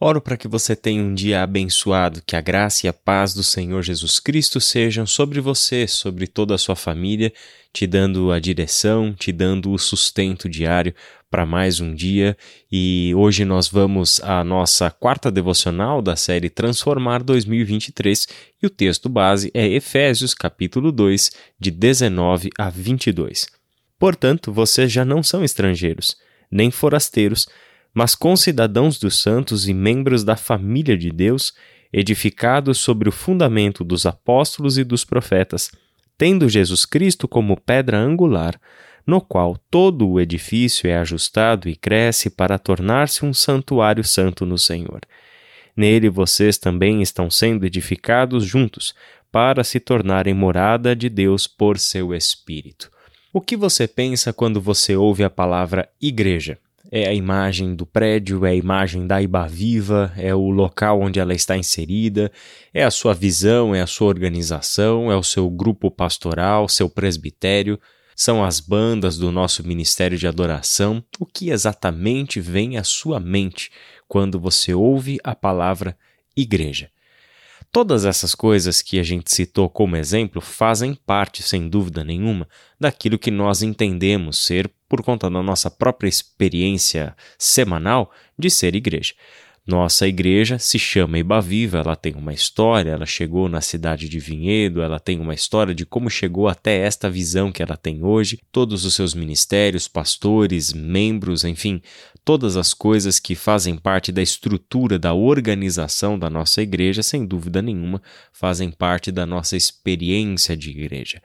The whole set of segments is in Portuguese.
Oro para que você tenha um dia abençoado, que a graça e a paz do Senhor Jesus Cristo sejam sobre você, sobre toda a sua família, te dando a direção, te dando o sustento diário para mais um dia. E hoje nós vamos à nossa quarta devocional da série Transformar 2023 e o texto base é Efésios capítulo 2, de 19 a 22. Portanto, vocês já não são estrangeiros, nem forasteiros, mas concidadãos dos santos e membros da família de Deus, edificados sobre o fundamento dos apóstolos e dos profetas, tendo Jesus Cristo como pedra angular, no qual todo o edifício é ajustado e cresce para tornar-se um santuário santo no Senhor. Nele vocês também estão sendo edificados juntos, para se tornarem morada de Deus por seu Espírito. O que você pensa quando você ouve a palavra igreja? É a imagem do prédio, é a imagem da Iba Viva, é o local onde ela está inserida, é a sua visão, é a sua organização, é o seu grupo pastoral, seu presbitério, são as bandas do nosso ministério de adoração. O que exatamente vem à sua mente quando você ouve a palavra igreja? Todas essas coisas que a gente citou como exemplo fazem parte, sem dúvida nenhuma, daquilo que nós entendemos ser, por conta da nossa própria experiência semanal, de ser igreja. Nossa igreja se chama Ibaviva, ela tem uma história, ela chegou na cidade de Vinhedo, ela tem uma história de como chegou até esta visão que ela tem hoje, todos os seus ministérios, pastores, membros, enfim, todas as coisas que fazem parte da estrutura da organização da nossa igreja, sem dúvida nenhuma, fazem parte da nossa experiência de igreja.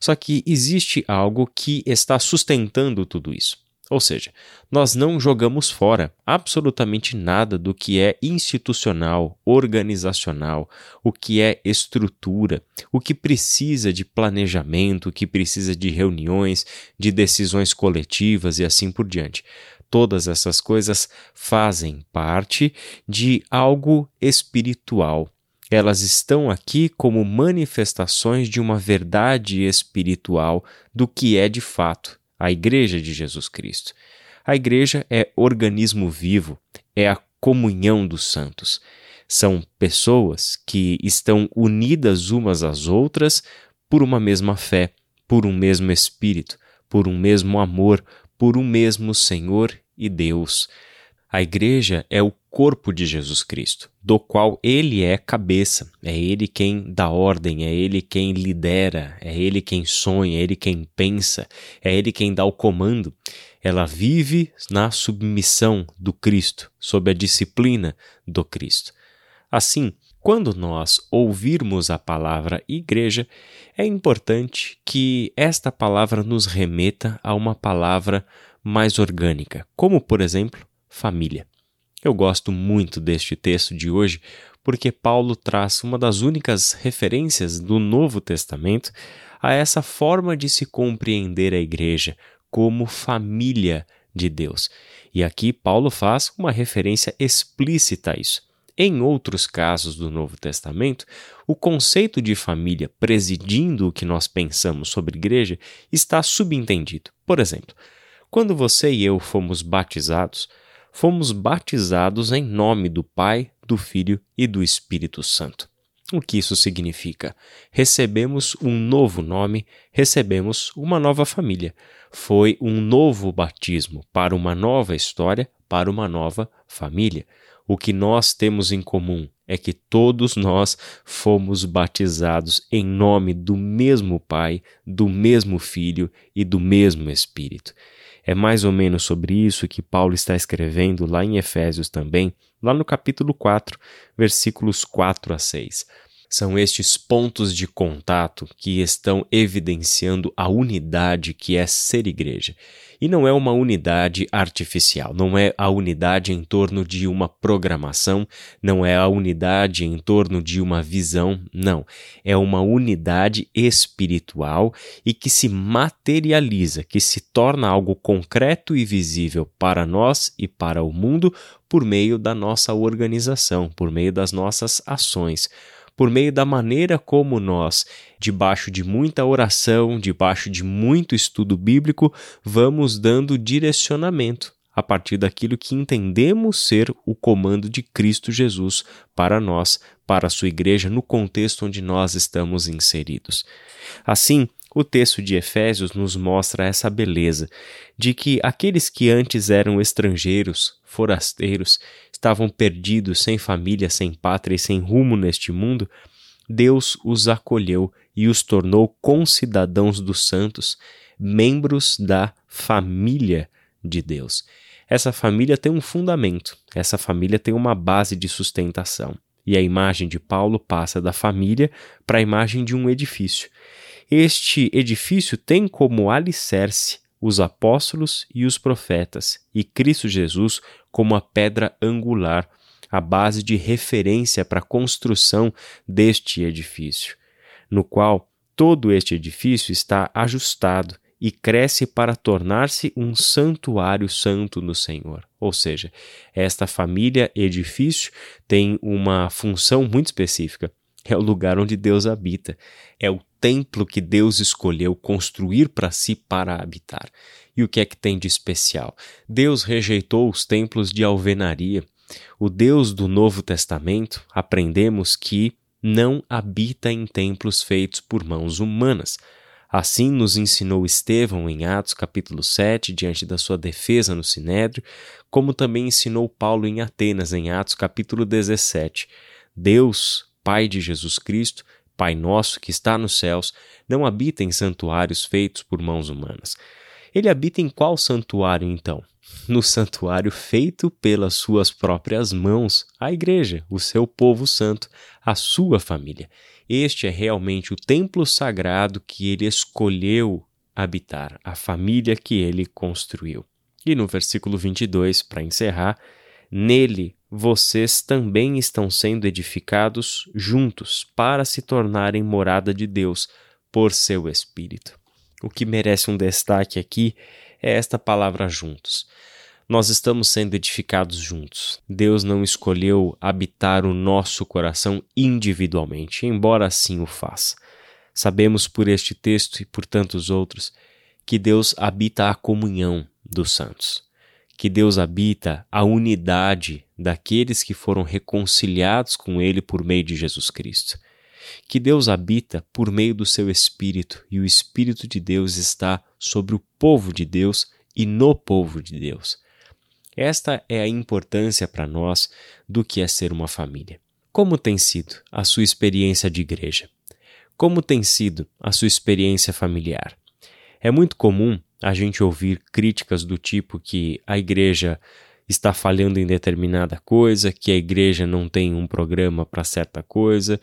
Só que existe algo que está sustentando tudo isso. Ou seja, nós não jogamos fora absolutamente nada do que é institucional, organizacional, o que é estrutura, o que precisa de planejamento, o que precisa de reuniões, de decisões coletivas e assim por diante. Todas essas coisas fazem parte de algo espiritual. Elas estão aqui como manifestações de uma verdade espiritual do que é de fato a Igreja de Jesus Cristo. A Igreja é organismo vivo, é a comunhão dos santos. São pessoas que estão unidas umas às outras por uma mesma fé, por um mesmo Espírito, por um mesmo amor, por um mesmo Senhor e Deus. A igreja é o corpo de Jesus Cristo, do qual ele é cabeça, é ele quem dá ordem, é ele quem lidera, é ele quem sonha, é ele quem pensa, é ele quem dá o comando. Ela vive na submissão do Cristo, sob a disciplina do Cristo. Assim, quando nós ouvirmos a palavra igreja, é importante que esta palavra nos remeta a uma palavra mais orgânica, como, por exemplo, família. Eu gosto muito deste texto de hoje porque Paulo traz uma das únicas referências do Novo Testamento a essa forma de se compreender a igreja como família de Deus. E aqui Paulo faz uma referência explícita a isso. Em outros casos do Novo Testamento, o conceito de família presidindo o que nós pensamos sobre igreja está subentendido. Por exemplo, quando você e eu fomos batizados, fomos batizados em nome do Pai, do Filho e do Espírito Santo. O que isso significa? Recebemos um novo nome, recebemos uma nova família. Foi um novo batismo para uma nova história, para uma nova família. O que nós temos em comum é que todos nós fomos batizados em nome do mesmo Pai, do mesmo Filho e do mesmo Espírito. É mais ou menos sobre isso que Paulo está escrevendo lá em Efésios também, lá no capítulo 4, versículos 4 a 6. São estes pontos de contato que estão evidenciando a unidade que é ser igreja. E não é uma unidade artificial, não é a unidade em torno de uma programação, não é a unidade em torno de uma visão, não. É uma unidade espiritual e que se materializa, que se torna algo concreto e visível para nós e para o mundo por meio da nossa organização, por meio das nossas ações por meio da maneira como nós, debaixo de muita oração, debaixo de muito estudo bíblico, vamos dando direcionamento a partir daquilo que entendemos ser o comando de Cristo Jesus para nós, para a sua igreja, no contexto onde nós estamos inseridos. Assim, o texto de Efésios nos mostra essa beleza de que aqueles que antes eram estrangeiros, forasteiros, estavam perdidos, sem família, sem pátria e sem rumo neste mundo, Deus os acolheu e os tornou concidadãos dos santos, membros da família de Deus. Essa família tem um fundamento, essa família tem uma base de sustentação. E a imagem de Paulo passa da família para a imagem de um edifício. Este edifício tem como alicerce os apóstolos e os profetas, e Cristo Jesus como a pedra angular, a base de referência para a construção deste edifício, no qual todo este edifício está ajustado e cresce para tornar-se um santuário santo no Senhor. Ou seja, esta família edifício tem uma função muito específica. É o lugar onde Deus habita. É o templo que Deus escolheu construir para si para habitar. E o que é que tem de especial? Deus rejeitou os templos de alvenaria. O Deus do Novo Testamento, aprendemos que não habita em templos feitos por mãos humanas. Assim nos ensinou Estevão em Atos capítulo 7, diante da sua defesa no Sinédrio, como também ensinou Paulo em Atenas em Atos capítulo 17. Deus, Pai de Jesus Cristo, Pai nosso que está nos céus, não habita em santuários feitos por mãos humanas. Ele habita em qual santuário então? No santuário feito pelas suas próprias mãos, a igreja, o seu povo santo, a sua família. Este é realmente o templo sagrado que ele escolheu habitar, a família que ele construiu. E no versículo 22, para encerrar, nele vocês também estão sendo edificados juntos para se tornarem morada de Deus por seu Espírito. O que merece um destaque aqui é esta palavra juntos nós estamos sendo edificados juntos. Deus não escolheu habitar o nosso coração individualmente, embora assim o faça. Sabemos por este texto e por tantos outros que Deus habita a comunhão dos santos, que Deus habita a unidade daqueles que foram reconciliados com Ele por meio de Jesus Cristo, que Deus habita por meio do seu Espírito e o Espírito de Deus está sobre o povo de Deus e no povo de Deus. Esta é a importância para nós do que é ser uma família. Como tem sido a sua experiência de igreja? Como tem sido a sua experiência familiar? É muito comum a gente ouvir críticas do tipo que a igreja está falhando em determinada coisa, que a igreja não tem um programa para certa coisa,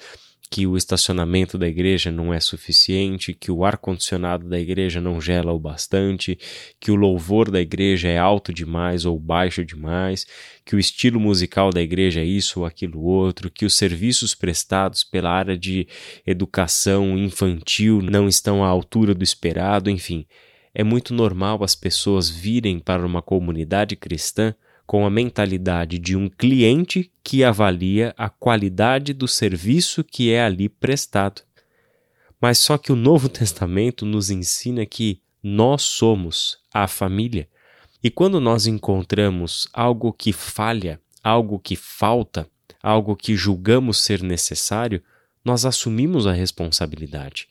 que o estacionamento da igreja não é suficiente, que o ar-condicionado da igreja não gela o bastante, que o louvor da igreja é alto demais ou baixo demais, que o estilo musical da igreja é isso ou aquilo outro, que os serviços prestados pela área de educação infantil não estão à altura do esperado, enfim. É muito normal as pessoas virem para uma comunidade cristã com a mentalidade de um cliente que avalia a qualidade do serviço que é ali prestado. Mas só que o Novo Testamento nos ensina que nós somos a família. E quando nós encontramos algo que falha, algo que falta, algo que julgamos ser necessário, nós assumimos a responsabilidade.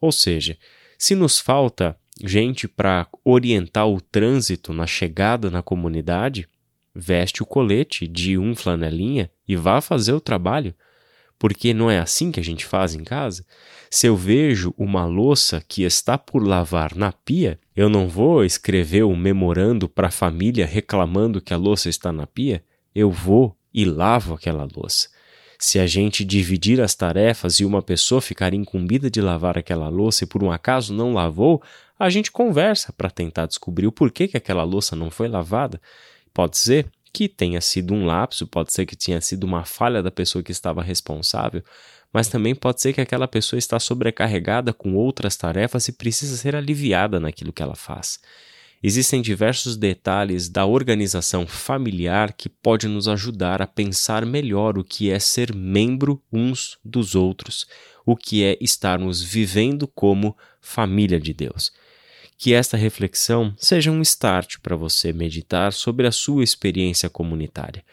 Ou seja, se nos falta gente para orientar o trânsito na chegada na comunidade, veste o colete de um flanelinha e vá fazer o trabalho. Porque não é assim que a gente faz em casa? Se eu vejo uma louça que está por lavar na pia, eu não vou escrever um memorando para a família reclamando que a louça está na pia, eu vou e lavo aquela louça. Se a gente dividir as tarefas e uma pessoa ficar incumbida de lavar aquela louça e por um acaso não lavou, a gente conversa para tentar descobrir o porquê que aquela louça não foi lavada. Pode ser que tenha sido um lapso, pode ser que tenha sido uma falha da pessoa que estava responsável, mas também pode ser que aquela pessoa está sobrecarregada com outras tarefas e precisa ser aliviada naquilo que ela faz. Existem diversos detalhes da organização familiar que pode nos ajudar a pensar melhor o que é ser membro uns dos outros, o que é estarmos vivendo como família de Deus que esta reflexão seja um start para você meditar sobre a sua experiência comunitária.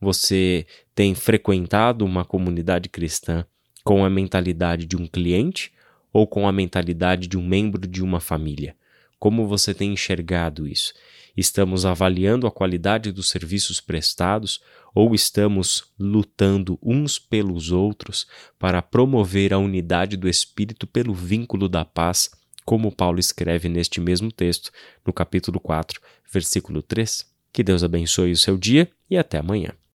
Você tem frequentado uma comunidade cristã com a mentalidade de um cliente ou com a mentalidade de um membro de uma família? Como você tem enxergado isso? Estamos avaliando a qualidade dos serviços prestados ou estamos lutando uns pelos outros para promover a unidade do espírito pelo vínculo da paz, como Paulo escreve neste mesmo texto, no capítulo 4, versículo 3? Que Deus abençoe o seu dia e até amanhã.